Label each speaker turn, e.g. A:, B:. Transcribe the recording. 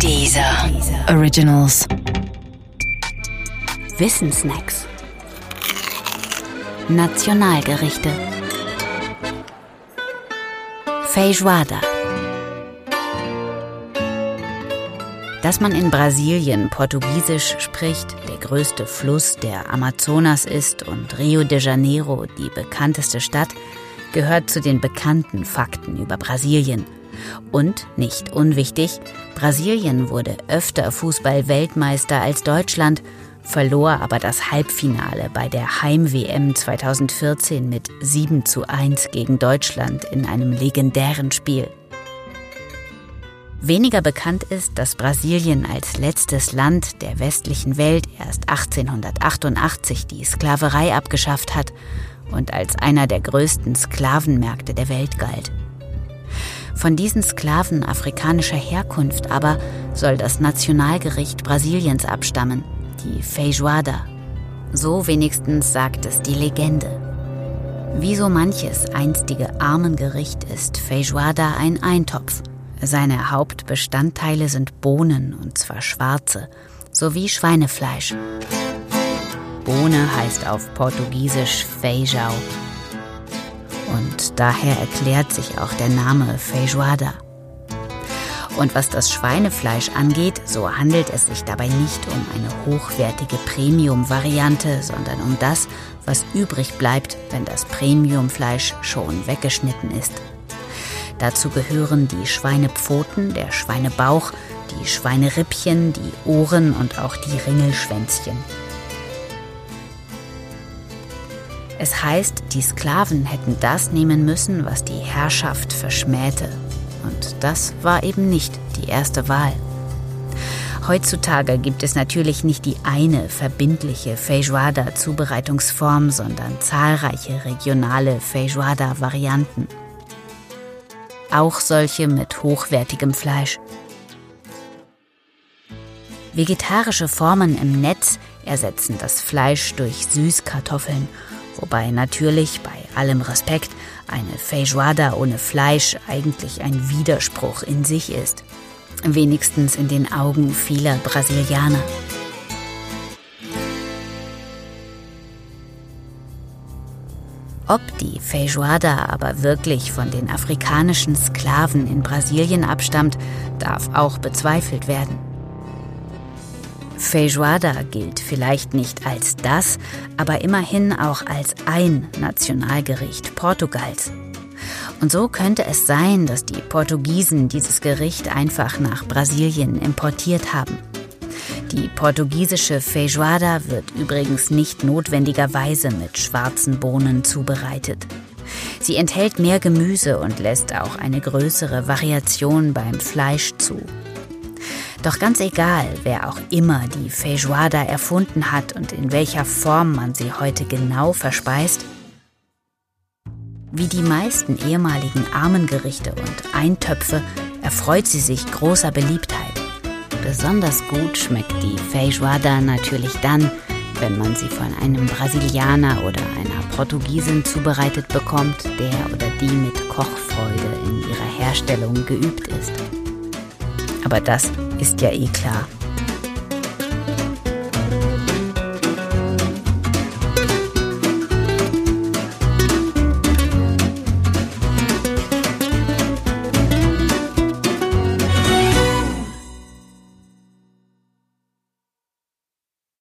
A: Dieser Originals.
B: Wissensnacks. Nationalgerichte. Feijoada. Dass man in Brasilien Portugiesisch spricht, der größte Fluss der Amazonas ist und Rio de Janeiro die bekannteste Stadt, gehört zu den bekannten Fakten über Brasilien. Und, nicht unwichtig, Brasilien wurde öfter Fußball-Weltmeister als Deutschland, verlor aber das Halbfinale bei der Heim-WM 2014 mit 7 zu 1 gegen Deutschland in einem legendären Spiel. Weniger bekannt ist, dass Brasilien als letztes Land der westlichen Welt erst 1888 die Sklaverei abgeschafft hat und als einer der größten Sklavenmärkte der Welt galt. Von diesen Sklaven afrikanischer Herkunft aber soll das Nationalgericht Brasiliens abstammen, die Feijoada. So wenigstens sagt es die Legende. Wie so manches einstige Armengericht ist Feijoada ein Eintopf. Seine Hauptbestandteile sind Bohnen, und zwar schwarze, sowie Schweinefleisch. Bohne heißt auf Portugiesisch Feijão. Und daher erklärt sich auch der Name Feijoada. Und was das Schweinefleisch angeht, so handelt es sich dabei nicht um eine hochwertige Premium-Variante, sondern um das, was übrig bleibt, wenn das Premiumfleisch schon weggeschnitten ist. Dazu gehören die Schweinepfoten, der Schweinebauch, die Schweinerippchen, die Ohren und auch die Ringelschwänzchen. Es heißt, die Sklaven hätten das nehmen müssen, was die Herrschaft verschmähte. Und das war eben nicht die erste Wahl. Heutzutage gibt es natürlich nicht die eine verbindliche Feijoada-Zubereitungsform, sondern zahlreiche regionale Feijoada-Varianten. Auch solche mit hochwertigem Fleisch. Vegetarische Formen im Netz ersetzen das Fleisch durch Süßkartoffeln Wobei natürlich bei allem Respekt eine Feijoada ohne Fleisch eigentlich ein Widerspruch in sich ist. Wenigstens in den Augen vieler Brasilianer. Ob die Feijoada aber wirklich von den afrikanischen Sklaven in Brasilien abstammt, darf auch bezweifelt werden. Feijoada gilt vielleicht nicht als das, aber immerhin auch als ein Nationalgericht Portugals. Und so könnte es sein, dass die Portugiesen dieses Gericht einfach nach Brasilien importiert haben. Die portugiesische Feijoada wird übrigens nicht notwendigerweise mit schwarzen Bohnen zubereitet. Sie enthält mehr Gemüse und lässt auch eine größere Variation beim Fleisch zu. Doch ganz egal, wer auch immer die Feijoada erfunden hat und in welcher Form man sie heute genau verspeist, wie die meisten ehemaligen Armengerichte und Eintöpfe erfreut sie sich großer Beliebtheit. Besonders gut schmeckt die Feijoada natürlich dann, wenn man sie von einem Brasilianer oder einer Portugiesin zubereitet bekommt, der oder die mit Kochfreude in ihrer Herstellung geübt ist. Aber das ist ja eh klar.